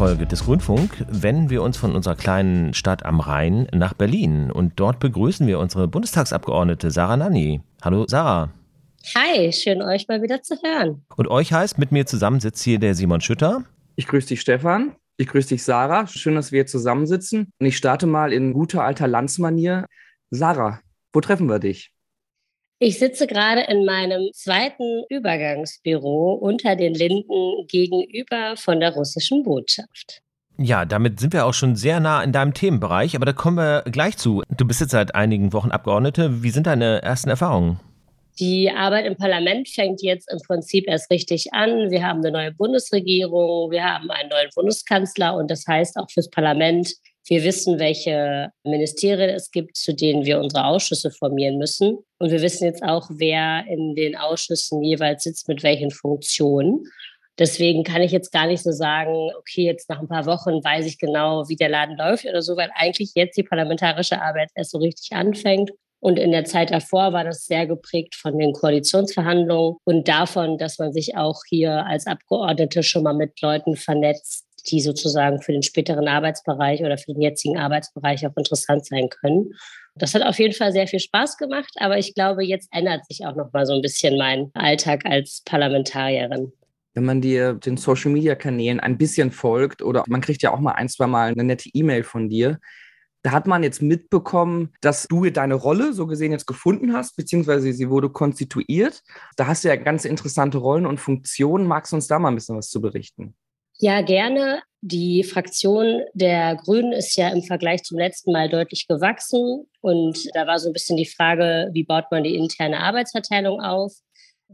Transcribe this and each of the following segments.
Folge des Grünfunk wenden wir uns von unserer kleinen Stadt am Rhein nach Berlin und dort begrüßen wir unsere Bundestagsabgeordnete Sarah Nanni. Hallo Sarah. Hi, schön euch mal wieder zu hören. Und euch heißt, mit mir zusammen sitzt hier der Simon Schütter. Ich grüße dich, Stefan. Ich grüße dich, Sarah. Schön, dass wir hier zusammensitzen. Und ich starte mal in guter alter Landsmanier. Sarah, wo treffen wir dich? Ich sitze gerade in meinem zweiten Übergangsbüro unter den Linden gegenüber von der russischen Botschaft. Ja, damit sind wir auch schon sehr nah in deinem Themenbereich, aber da kommen wir gleich zu. Du bist jetzt seit einigen Wochen Abgeordnete. Wie sind deine ersten Erfahrungen? Die Arbeit im Parlament fängt jetzt im Prinzip erst richtig an. Wir haben eine neue Bundesregierung, wir haben einen neuen Bundeskanzler und das heißt auch fürs Parlament wir wissen, welche Ministerien es gibt, zu denen wir unsere Ausschüsse formieren müssen. Und wir wissen jetzt auch, wer in den Ausschüssen jeweils sitzt, mit welchen Funktionen. Deswegen kann ich jetzt gar nicht so sagen, okay, jetzt nach ein paar Wochen weiß ich genau, wie der Laden läuft oder so, weil eigentlich jetzt die parlamentarische Arbeit erst so richtig anfängt. Und in der Zeit davor war das sehr geprägt von den Koalitionsverhandlungen und davon, dass man sich auch hier als Abgeordnete schon mal mit Leuten vernetzt, die sozusagen für den späteren Arbeitsbereich oder für den jetzigen Arbeitsbereich auch interessant sein können. Das hat auf jeden Fall sehr viel Spaß gemacht, aber ich glaube, jetzt ändert sich auch noch mal so ein bisschen mein Alltag als Parlamentarierin. Wenn man dir den Social Media Kanälen ein bisschen folgt oder man kriegt ja auch mal ein, zwei Mal eine nette E-Mail von dir, da hat man jetzt mitbekommen, dass du deine Rolle so gesehen jetzt gefunden hast, beziehungsweise sie wurde konstituiert. Da hast du ja ganz interessante Rollen und Funktionen. Magst du uns da mal ein bisschen was zu berichten? Ja, gerne. Die Fraktion der Grünen ist ja im Vergleich zum letzten Mal deutlich gewachsen. Und da war so ein bisschen die Frage, wie baut man die interne Arbeitsverteilung auf?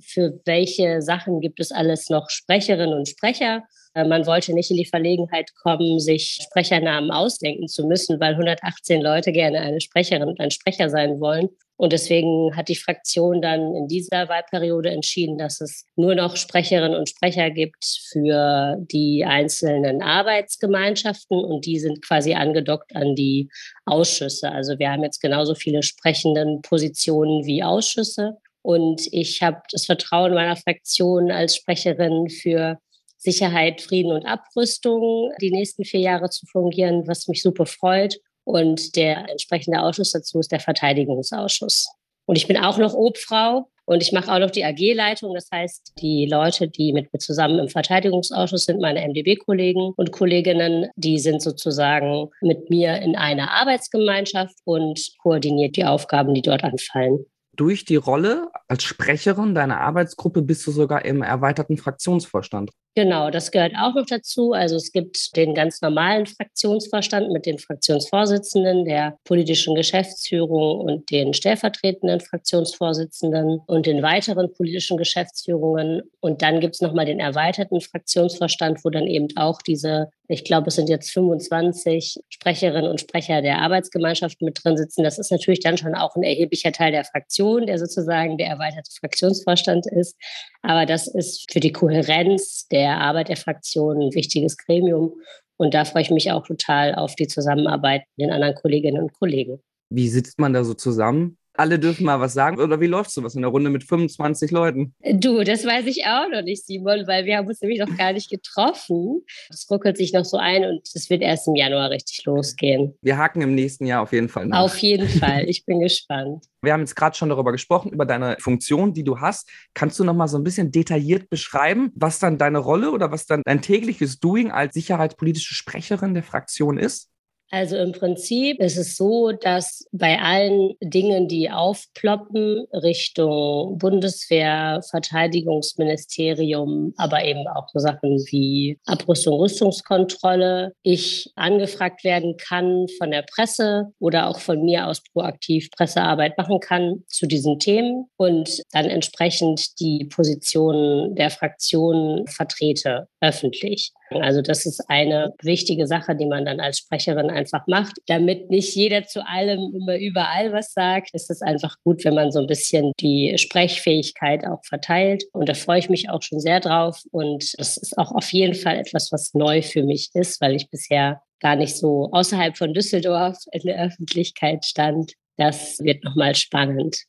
Für welche Sachen gibt es alles noch Sprecherinnen und Sprecher? Äh, man wollte nicht in die Verlegenheit kommen, sich Sprechernamen ausdenken zu müssen, weil 118 Leute gerne eine Sprecherin und ein Sprecher sein wollen. Und deswegen hat die Fraktion dann in dieser Wahlperiode entschieden, dass es nur noch Sprecherinnen und Sprecher gibt für die einzelnen Arbeitsgemeinschaften und die sind quasi angedockt an die Ausschüsse. Also wir haben jetzt genauso viele sprechenden Positionen wie Ausschüsse. Und ich habe das Vertrauen meiner Fraktion als Sprecherin für Sicherheit, Frieden und Abrüstung die nächsten vier Jahre zu fungieren, was mich super freut. Und der entsprechende Ausschuss dazu ist der Verteidigungsausschuss. Und ich bin auch noch Obfrau und ich mache auch noch die AG-Leitung. Das heißt, die Leute, die mit mir zusammen im Verteidigungsausschuss sind, meine MdB-Kollegen und Kolleginnen, die sind sozusagen mit mir in einer Arbeitsgemeinschaft und koordiniert die Aufgaben, die dort anfallen durch die Rolle als Sprecherin deiner Arbeitsgruppe bist du sogar im erweiterten Fraktionsvorstand. Genau, das gehört auch noch dazu. Also es gibt den ganz normalen Fraktionsvorstand mit den Fraktionsvorsitzenden, der politischen Geschäftsführung und den stellvertretenden Fraktionsvorsitzenden und den weiteren politischen Geschäftsführungen. Und dann gibt es nochmal den erweiterten Fraktionsvorstand, wo dann eben auch diese ich glaube, es sind jetzt 25 Sprecherinnen und Sprecher der Arbeitsgemeinschaft mit drin sitzen. Das ist natürlich dann schon auch ein erheblicher Teil der Fraktion, der sozusagen der erweiterte Fraktionsvorstand ist. Aber das ist für die Kohärenz der Arbeit der Fraktion ein wichtiges Gremium. Und da freue ich mich auch total auf die Zusammenarbeit mit den anderen Kolleginnen und Kollegen. Wie sitzt man da so zusammen? Alle dürfen mal was sagen. Oder wie läuft sowas in der Runde mit 25 Leuten? Du, das weiß ich auch noch nicht, Simon, weil wir haben uns nämlich noch gar nicht getroffen. Es ruckelt sich noch so ein und es wird erst im Januar richtig losgehen. Wir haken im nächsten Jahr auf jeden Fall nach. Auf jeden Fall. Ich bin gespannt. Wir haben jetzt gerade schon darüber gesprochen, über deine Funktion, die du hast. Kannst du noch mal so ein bisschen detailliert beschreiben, was dann deine Rolle oder was dann dein tägliches Doing als sicherheitspolitische Sprecherin der Fraktion ist? Also im Prinzip ist es so, dass bei allen Dingen, die aufploppen, Richtung Bundeswehr, Verteidigungsministerium, aber eben auch so Sachen wie Abrüstung, Rüstungskontrolle, ich angefragt werden kann von der Presse oder auch von mir aus proaktiv Pressearbeit machen kann zu diesen Themen und dann entsprechend die Positionen der Fraktionen vertrete öffentlich. Also das ist eine wichtige Sache, die man dann als Sprecherin einfach macht. Damit nicht jeder zu allem immer überall was sagt, ist es einfach gut, wenn man so ein bisschen die Sprechfähigkeit auch verteilt. Und da freue ich mich auch schon sehr drauf. Und das ist auch auf jeden Fall etwas, was neu für mich ist, weil ich bisher gar nicht so außerhalb von Düsseldorf in der Öffentlichkeit stand. Das wird nochmal spannend.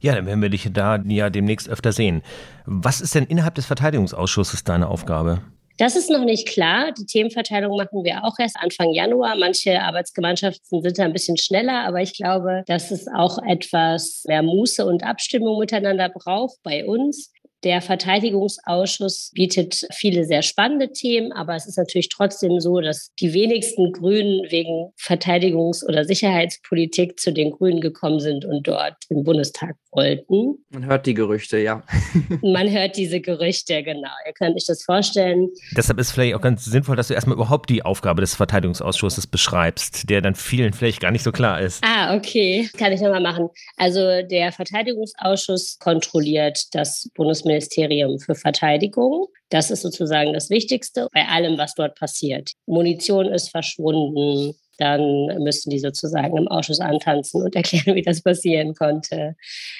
Ja, dann werden wir dich da ja demnächst öfter sehen. Was ist denn innerhalb des Verteidigungsausschusses deine Aufgabe? Das ist noch nicht klar. Die Themenverteilung machen wir auch erst Anfang Januar. Manche Arbeitsgemeinschaften sind da ein bisschen schneller, aber ich glaube, dass es auch etwas mehr Muße und Abstimmung miteinander braucht bei uns. Der Verteidigungsausschuss bietet viele sehr spannende Themen, aber es ist natürlich trotzdem so, dass die wenigsten Grünen wegen Verteidigungs- oder Sicherheitspolitik zu den Grünen gekommen sind und dort im Bundestag wollten. Man hört die Gerüchte, ja. Man hört diese Gerüchte, genau. Ihr könnt euch das vorstellen. Deshalb ist vielleicht auch ganz sinnvoll, dass du erstmal überhaupt die Aufgabe des Verteidigungsausschusses beschreibst, der dann vielen vielleicht gar nicht so klar ist. Ah, okay. Kann ich nochmal machen. Also der Verteidigungsausschuss kontrolliert das Bundesministerium für Verteidigung. Das ist sozusagen das Wichtigste bei allem, was dort passiert. Munition ist verschwunden, dann müssen die sozusagen im Ausschuss antanzen und erklären, wie das passieren konnte.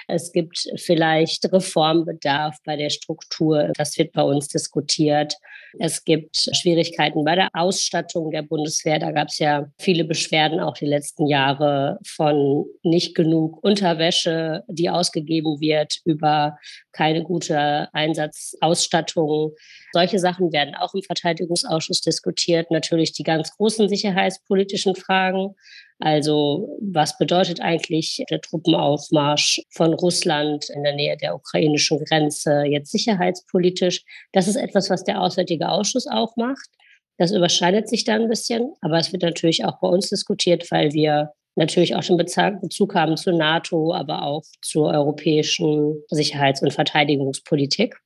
Es gibt vielleicht Reformbedarf bei der Struktur. Das wird bei uns diskutiert. Es gibt Schwierigkeiten bei der Ausstattung der Bundeswehr. Da gab es ja viele Beschwerden auch die letzten Jahre von nicht genug Unterwäsche, die ausgegeben wird, über keine gute Einsatzausstattung. Solche Sachen werden auch im Verteidigungsausschuss diskutiert. Natürlich die ganz großen sicherheitspolitischen Fragen. Also was bedeutet eigentlich der Truppenaufmarsch von Russland in der Nähe der ukrainischen Grenze jetzt sicherheitspolitisch? Das ist etwas, was der Auswärtige Ausschuss auch macht. Das überschneidet sich da ein bisschen, aber es wird natürlich auch bei uns diskutiert, weil wir natürlich auch schon Bezug haben zur NATO, aber auch zur europäischen Sicherheits- und Verteidigungspolitik.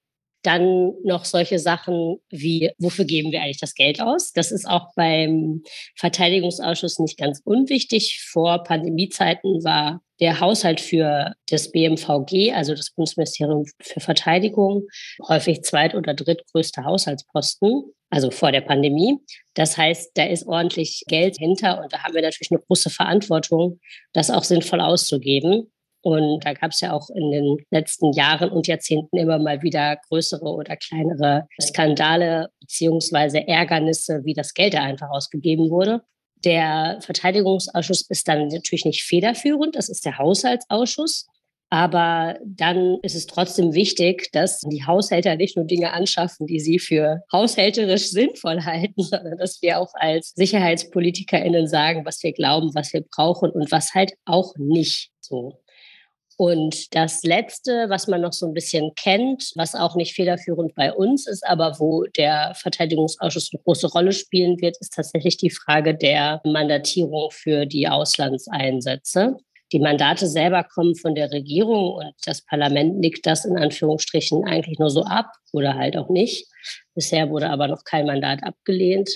Dann noch solche Sachen wie, wofür geben wir eigentlich das Geld aus? Das ist auch beim Verteidigungsausschuss nicht ganz unwichtig. Vor Pandemiezeiten war der Haushalt für das BMVG, also das Bundesministerium für Verteidigung, häufig zweit- oder drittgrößter Haushaltsposten, also vor der Pandemie. Das heißt, da ist ordentlich Geld hinter und da haben wir natürlich eine große Verantwortung, das auch sinnvoll auszugeben. Und da gab es ja auch in den letzten Jahren und Jahrzehnten immer mal wieder größere oder kleinere Skandale beziehungsweise Ärgernisse, wie das Geld da einfach ausgegeben wurde. Der Verteidigungsausschuss ist dann natürlich nicht federführend, das ist der Haushaltsausschuss. Aber dann ist es trotzdem wichtig, dass die Haushälter nicht nur Dinge anschaffen, die sie für haushälterisch sinnvoll halten, sondern dass wir auch als SicherheitspolitikerInnen sagen, was wir glauben, was wir brauchen und was halt auch nicht so. Und das Letzte, was man noch so ein bisschen kennt, was auch nicht federführend bei uns ist, aber wo der Verteidigungsausschuss eine große Rolle spielen wird, ist tatsächlich die Frage der Mandatierung für die Auslandseinsätze. Die Mandate selber kommen von der Regierung und das Parlament nickt das in Anführungsstrichen eigentlich nur so ab oder halt auch nicht. Bisher wurde aber noch kein Mandat abgelehnt.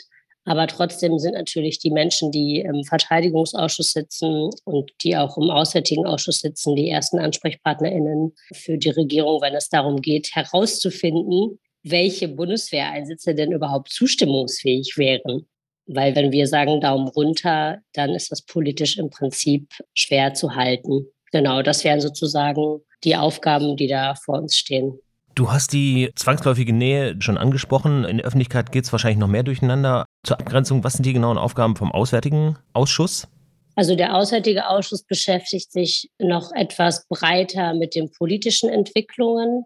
Aber trotzdem sind natürlich die Menschen, die im Verteidigungsausschuss sitzen und die auch im Auswärtigen Ausschuss sitzen, die ersten AnsprechpartnerInnen für die Regierung, wenn es darum geht, herauszufinden, welche Bundeswehreinsätze denn überhaupt zustimmungsfähig wären. Weil wenn wir sagen Daumen runter, dann ist das politisch im Prinzip schwer zu halten. Genau, das wären sozusagen die Aufgaben, die da vor uns stehen. Du hast die zwangsläufige Nähe schon angesprochen. In der Öffentlichkeit geht es wahrscheinlich noch mehr durcheinander. Zur Abgrenzung, was sind die genauen Aufgaben vom Auswärtigen Ausschuss? Also der Auswärtige Ausschuss beschäftigt sich noch etwas breiter mit den politischen Entwicklungen.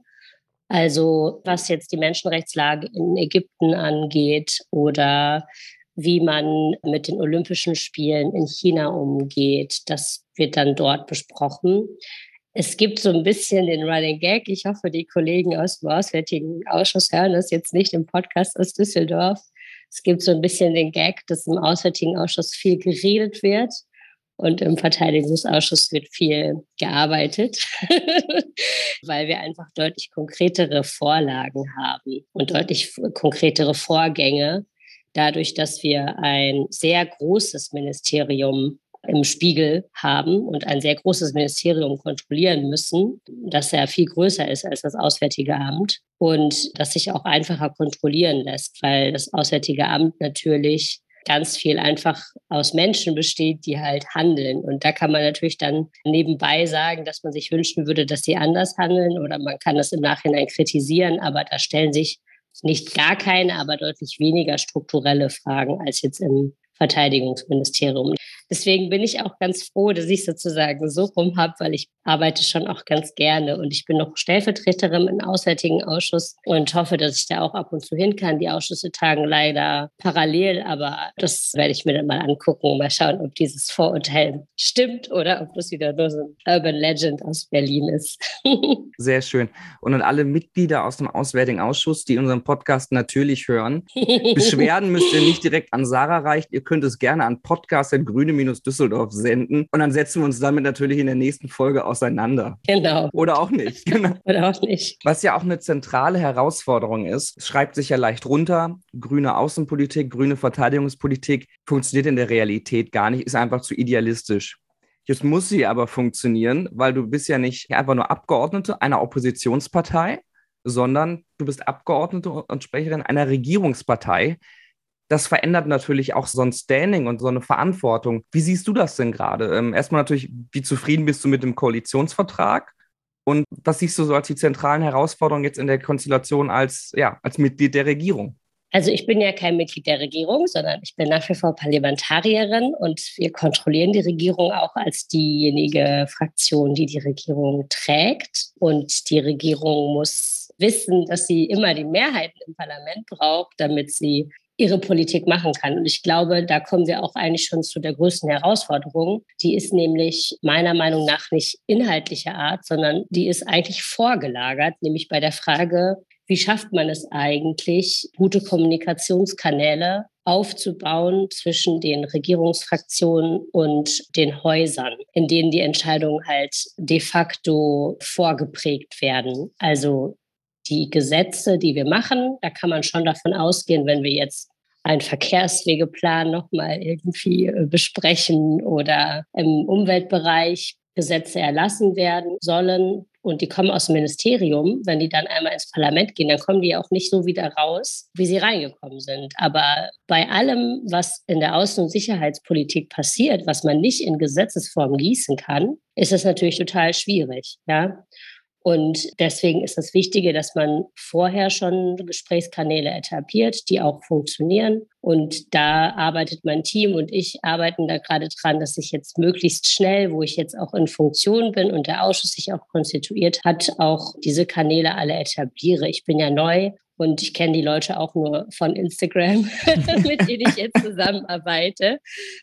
Also was jetzt die Menschenrechtslage in Ägypten angeht oder wie man mit den Olympischen Spielen in China umgeht. Das wird dann dort besprochen. Es gibt so ein bisschen den Running Gag. Ich hoffe, die Kollegen aus dem Auswärtigen Ausschuss hören das jetzt nicht im Podcast aus Düsseldorf. Es gibt so ein bisschen den Gag, dass im Auswärtigen Ausschuss viel geredet wird und im Verteidigungsausschuss wird viel gearbeitet, weil wir einfach deutlich konkretere Vorlagen haben und deutlich konkretere Vorgänge, dadurch, dass wir ein sehr großes Ministerium im Spiegel haben und ein sehr großes Ministerium kontrollieren müssen, das ja viel größer ist als das Auswärtige Amt und das sich auch einfacher kontrollieren lässt, weil das Auswärtige Amt natürlich ganz viel einfach aus Menschen besteht, die halt handeln. Und da kann man natürlich dann nebenbei sagen, dass man sich wünschen würde, dass sie anders handeln oder man kann das im Nachhinein kritisieren, aber da stellen sich nicht gar keine, aber deutlich weniger strukturelle Fragen als jetzt im Verteidigungsministerium. Deswegen bin ich auch ganz froh, dass ich sozusagen so rum habe, weil ich arbeite schon auch ganz gerne und ich bin noch Stellvertreterin im Auswärtigen Ausschuss und hoffe, dass ich da auch ab und zu hin kann. Die Ausschüsse tagen leider parallel, aber das werde ich mir dann mal angucken und mal schauen, ob dieses Vorurteil stimmt oder ob das wieder nur so ein Urban Legend aus Berlin ist. Sehr schön. Und an alle Mitglieder aus dem Auswärtigen Ausschuss, die unseren Podcast natürlich hören, Beschwerden müsst ihr nicht direkt an Sarah reichen. Ihr könnt es gerne an podcast.grüne-düsseldorf senden und dann setzen wir uns damit natürlich in der nächsten Folge auseinander. Genau. Oder auch nicht. Genau. Oder auch nicht. Was ja auch eine zentrale Herausforderung ist, schreibt sich ja leicht runter, grüne Außenpolitik, grüne Verteidigungspolitik funktioniert in der Realität gar nicht, ist einfach zu idealistisch. Jetzt muss sie aber funktionieren, weil du bist ja nicht einfach nur Abgeordnete einer Oppositionspartei, sondern du bist Abgeordnete und Sprecherin einer Regierungspartei. Das verändert natürlich auch so ein Standing und so eine Verantwortung. Wie siehst du das denn gerade? Ähm, erstmal natürlich, wie zufrieden bist du mit dem Koalitionsvertrag? Und was siehst du so als die zentralen Herausforderungen jetzt in der Konstellation als, ja, als Mitglied der Regierung? Also ich bin ja kein Mitglied der Regierung, sondern ich bin nach wie vor Parlamentarierin und wir kontrollieren die Regierung auch als diejenige Fraktion, die die Regierung trägt. Und die Regierung muss wissen, dass sie immer die Mehrheiten im Parlament braucht, damit sie ihre Politik machen kann. Und ich glaube, da kommen wir auch eigentlich schon zu der größten Herausforderung. Die ist nämlich meiner Meinung nach nicht inhaltlicher Art, sondern die ist eigentlich vorgelagert, nämlich bei der Frage, wie schafft man es eigentlich, gute Kommunikationskanäle aufzubauen zwischen den Regierungsfraktionen und den Häusern, in denen die Entscheidungen halt de facto vorgeprägt werden. Also die Gesetze, die wir machen, da kann man schon davon ausgehen, wenn wir jetzt einen Verkehrswegeplan nochmal irgendwie äh, besprechen oder im Umweltbereich Gesetze erlassen werden sollen und die kommen aus dem Ministerium, wenn die dann einmal ins Parlament gehen, dann kommen die auch nicht so wieder raus, wie sie reingekommen sind. Aber bei allem, was in der Außen- und Sicherheitspolitik passiert, was man nicht in Gesetzesform gießen kann, ist es natürlich total schwierig. Ja? Und deswegen ist das Wichtige, dass man vorher schon Gesprächskanäle etabliert, die auch funktionieren. Und da arbeitet mein Team und ich arbeiten da gerade dran, dass ich jetzt möglichst schnell, wo ich jetzt auch in Funktion bin und der Ausschuss sich auch konstituiert hat, auch diese Kanäle alle etabliere. Ich bin ja neu und ich kenne die Leute auch nur von Instagram, mit denen ich jetzt zusammenarbeite.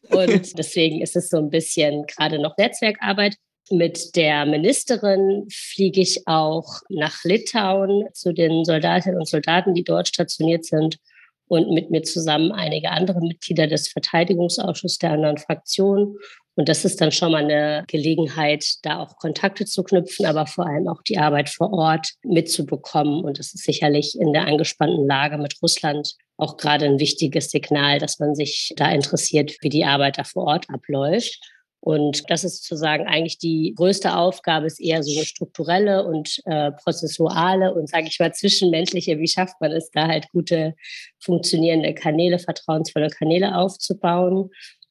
Und deswegen ist es so ein bisschen gerade noch Netzwerkarbeit. Mit der Ministerin fliege ich auch nach Litauen zu den Soldatinnen und Soldaten, die dort stationiert sind und mit mir zusammen einige andere Mitglieder des Verteidigungsausschusses der anderen Fraktionen. Und das ist dann schon mal eine Gelegenheit, da auch Kontakte zu knüpfen, aber vor allem auch die Arbeit vor Ort mitzubekommen. Und das ist sicherlich in der angespannten Lage mit Russland auch gerade ein wichtiges Signal, dass man sich da interessiert, wie die Arbeit da vor Ort abläuft. Und das ist sozusagen eigentlich die größte Aufgabe, ist eher so eine strukturelle und äh, prozessuale und sage ich mal zwischenmenschliche. Wie schafft man es da halt gute funktionierende Kanäle, vertrauensvolle Kanäle aufzubauen?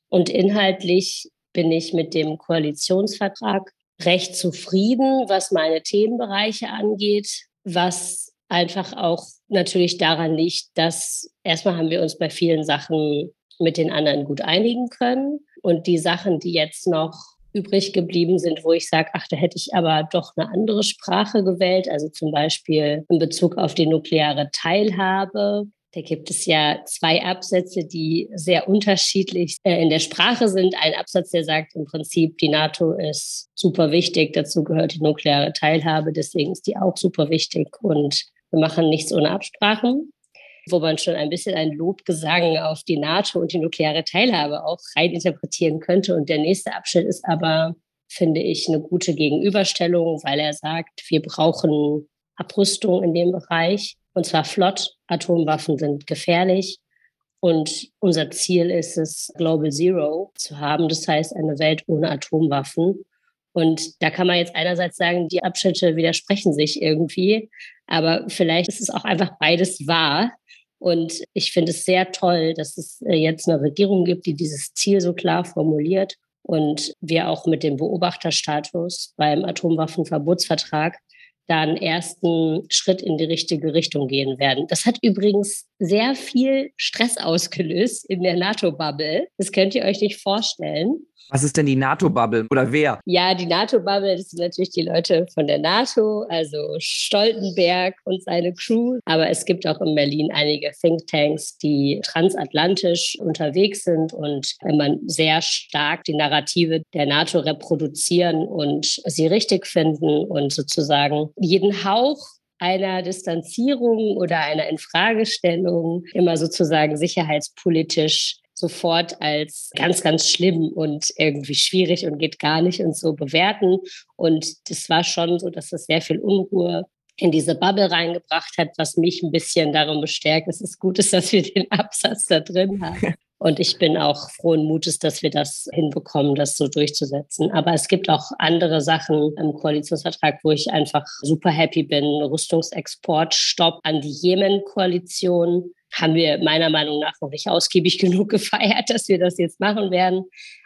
Und inhaltlich bin ich mit dem Koalitionsvertrag recht zufrieden, was meine Themenbereiche angeht, was einfach auch natürlich daran liegt, dass erstmal haben wir uns bei vielen Sachen mit den anderen gut einigen können. Und die Sachen, die jetzt noch übrig geblieben sind, wo ich sage, ach, da hätte ich aber doch eine andere Sprache gewählt, also zum Beispiel in Bezug auf die nukleare Teilhabe. Da gibt es ja zwei Absätze, die sehr unterschiedlich äh, in der Sprache sind. Ein Absatz, der sagt im Prinzip, die NATO ist super wichtig, dazu gehört die nukleare Teilhabe, deswegen ist die auch super wichtig und wir machen nichts ohne Absprachen wo man schon ein bisschen ein Lobgesang auf die NATO und die nukleare Teilhabe auch rein interpretieren könnte. Und der nächste Abschnitt ist aber, finde ich, eine gute Gegenüberstellung, weil er sagt, wir brauchen Abrüstung in dem Bereich und zwar flott. Atomwaffen sind gefährlich. Und unser Ziel ist es, Global Zero zu haben. Das heißt, eine Welt ohne Atomwaffen. Und da kann man jetzt einerseits sagen, die Abschnitte widersprechen sich irgendwie, aber vielleicht ist es auch einfach beides wahr. Und ich finde es sehr toll, dass es äh, jetzt eine Regierung gibt, die dieses Ziel so klar formuliert und wir auch mit dem Beobachterstatus beim Atomwaffenverbotsvertrag da einen ersten Schritt in die richtige Richtung gehen werden. Das hat übrigens sehr viel Stress ausgelöst in der NATO-Bubble. Das könnt ihr euch nicht vorstellen. Was ist denn die NATO-Bubble oder wer? Ja, die NATO-Bubble, das sind natürlich die Leute von der NATO, also Stoltenberg und seine Crew. Aber es gibt auch in Berlin einige Thinktanks, die transatlantisch unterwegs sind und immer sehr stark die Narrative der NATO reproduzieren und sie richtig finden und sozusagen jeden Hauch einer Distanzierung oder einer Infragestellung immer sozusagen sicherheitspolitisch sofort als ganz, ganz schlimm und irgendwie schwierig und geht gar nicht und so bewerten. Und das war schon so, dass das sehr viel Unruhe in diese Bubble reingebracht hat, was mich ein bisschen darum bestärkt, dass es gut ist, dass wir den Absatz da drin haben. Und ich bin auch frohen Mutes, dass wir das hinbekommen, das so durchzusetzen. Aber es gibt auch andere Sachen im Koalitionsvertrag, wo ich einfach super happy bin. Rüstungsexportstopp an die Jemen-Koalition haben wir meiner Meinung nach noch nicht ausgiebig genug gefeiert, dass wir das jetzt machen werden.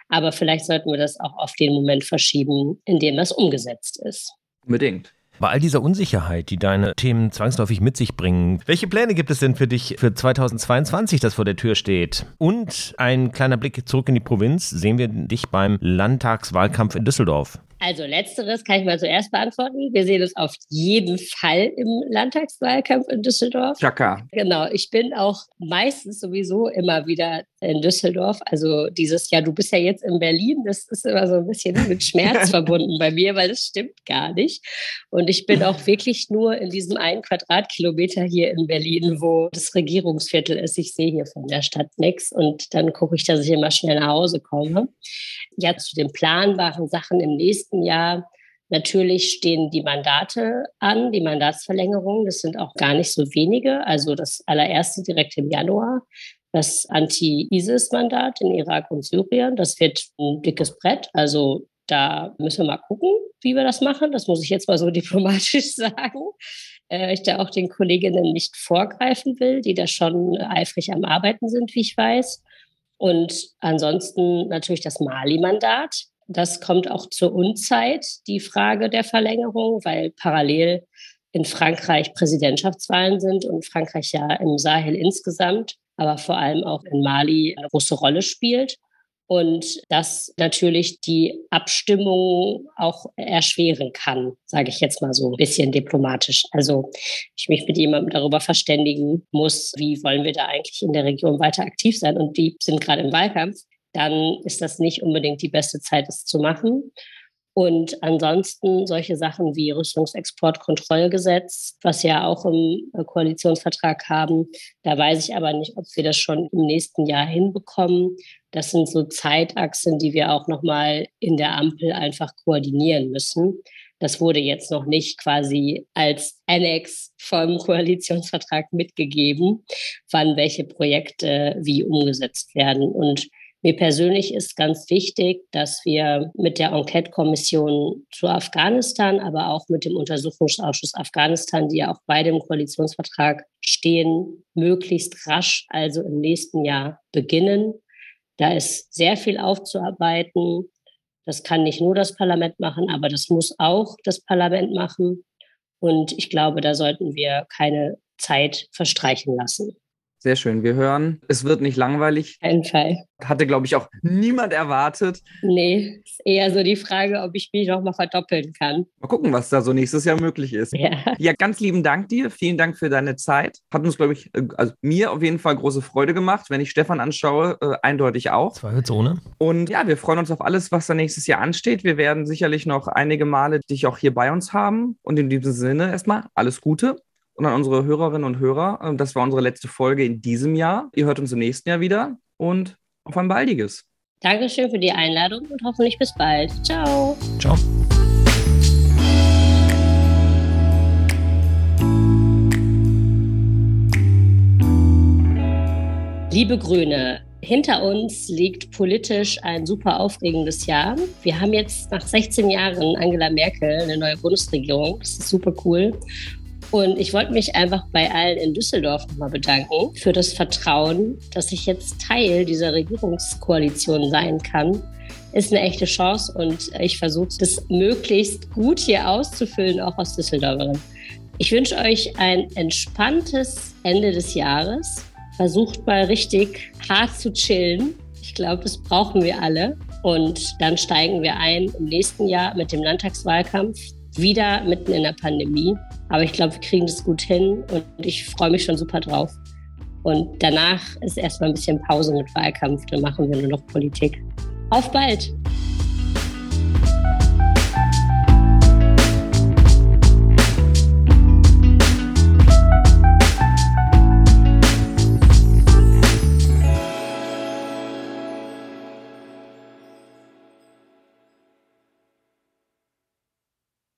Aber vielleicht sollten wir das auch auf den Moment verschieben, in dem das umgesetzt ist. Unbedingt. Bei all dieser Unsicherheit, die deine Themen zwangsläufig mit sich bringen, welche Pläne gibt es denn für dich für 2022, das vor der Tür steht? Und ein kleiner Blick zurück in die Provinz. Sehen wir dich beim Landtagswahlkampf in Düsseldorf? Also letzteres kann ich mal zuerst beantworten. Wir sehen uns auf jeden Fall im Landtagswahlkampf in Düsseldorf. Chaka. Genau, ich bin auch meistens sowieso immer wieder in Düsseldorf. Also dieses Jahr, du bist ja jetzt in Berlin, das ist immer so ein bisschen mit Schmerz verbunden bei mir, weil das stimmt gar nicht. Und ich bin auch wirklich nur in diesem einen Quadratkilometer hier in Berlin, wo das Regierungsviertel ist. Ich sehe hier von der Stadt nichts und dann gucke ich, dass ich immer schnell nach Hause komme. Ja, zu den planbaren Sachen im nächsten Jahr. Natürlich stehen die Mandate an, die Mandatsverlängerungen. Das sind auch gar nicht so wenige. Also das allererste direkt im Januar, das Anti-ISIS-Mandat in Irak und Syrien. Das wird ein dickes Brett. Also da müssen wir mal gucken, wie wir das machen. Das muss ich jetzt mal so diplomatisch sagen. Äh, ich da auch den Kolleginnen nicht vorgreifen will, die da schon eifrig am Arbeiten sind, wie ich weiß. Und ansonsten natürlich das Mali-Mandat. Das kommt auch zur Unzeit, die Frage der Verlängerung, weil parallel in Frankreich Präsidentschaftswahlen sind und Frankreich ja im Sahel insgesamt, aber vor allem auch in Mali eine große Rolle spielt. Und das natürlich die Abstimmung auch erschweren kann, sage ich jetzt mal so ein bisschen diplomatisch. Also ich mich mit jemandem darüber verständigen muss, wie wollen wir da eigentlich in der Region weiter aktiv sein? Und die sind gerade im Wahlkampf, dann ist das nicht unbedingt die beste Zeit, das zu machen. Und ansonsten solche Sachen wie Rüstungsexportkontrollgesetz, was ja auch im Koalitionsvertrag haben, da weiß ich aber nicht, ob wir das schon im nächsten Jahr hinbekommen. Das sind so Zeitachsen, die wir auch nochmal in der Ampel einfach koordinieren müssen. Das wurde jetzt noch nicht quasi als Annex vom Koalitionsvertrag mitgegeben, wann welche Projekte wie umgesetzt werden. Und mir persönlich ist ganz wichtig, dass wir mit der Enquete-Kommission zu Afghanistan, aber auch mit dem Untersuchungsausschuss Afghanistan, die ja auch beide im Koalitionsvertrag stehen, möglichst rasch, also im nächsten Jahr beginnen. Da ist sehr viel aufzuarbeiten. Das kann nicht nur das Parlament machen, aber das muss auch das Parlament machen. Und ich glaube, da sollten wir keine Zeit verstreichen lassen. Sehr schön. Wir hören, es wird nicht langweilig. Kein Fall. Hatte, glaube ich, auch niemand erwartet. Nee, ist eher so die Frage, ob ich mich noch mal verdoppeln kann. Mal gucken, was da so nächstes Jahr möglich ist. Ja, ja ganz lieben Dank dir. Vielen Dank für deine Zeit. Hat uns, glaube ich, äh, also mir auf jeden Fall große Freude gemacht. Wenn ich Stefan anschaue, äh, eindeutig auch. Zweifelsohne. Und ja, wir freuen uns auf alles, was da nächstes Jahr ansteht. Wir werden sicherlich noch einige Male dich auch hier bei uns haben. Und in diesem Sinne erstmal alles Gute und an unsere Hörerinnen und Hörer. Ähm, das war unsere letzte Folge in diesem Jahr. Ihr hört uns im nächsten Jahr wieder und auf ein baldiges. Dankeschön für die Einladung und hoffentlich bis bald. Ciao. Ciao. Liebe Grüne, hinter uns liegt politisch ein super aufregendes Jahr. Wir haben jetzt nach 16 Jahren Angela Merkel eine neue Bundesregierung. Das ist super cool. Und ich wollte mich einfach bei allen in Düsseldorf nochmal bedanken für das Vertrauen, dass ich jetzt Teil dieser Regierungskoalition sein kann. ist eine echte Chance und ich versuche das möglichst gut hier auszufüllen, auch aus Düsseldorferin. Ich wünsche euch ein entspanntes Ende des Jahres. Versucht mal richtig hart zu chillen. Ich glaube, das brauchen wir alle. Und dann steigen wir ein im nächsten Jahr mit dem Landtagswahlkampf, wieder mitten in der Pandemie. Aber ich glaube, wir kriegen das gut hin und ich freue mich schon super drauf. Und danach ist erstmal ein bisschen Pause mit Wahlkampf. Dann machen wir nur noch Politik. Auf bald!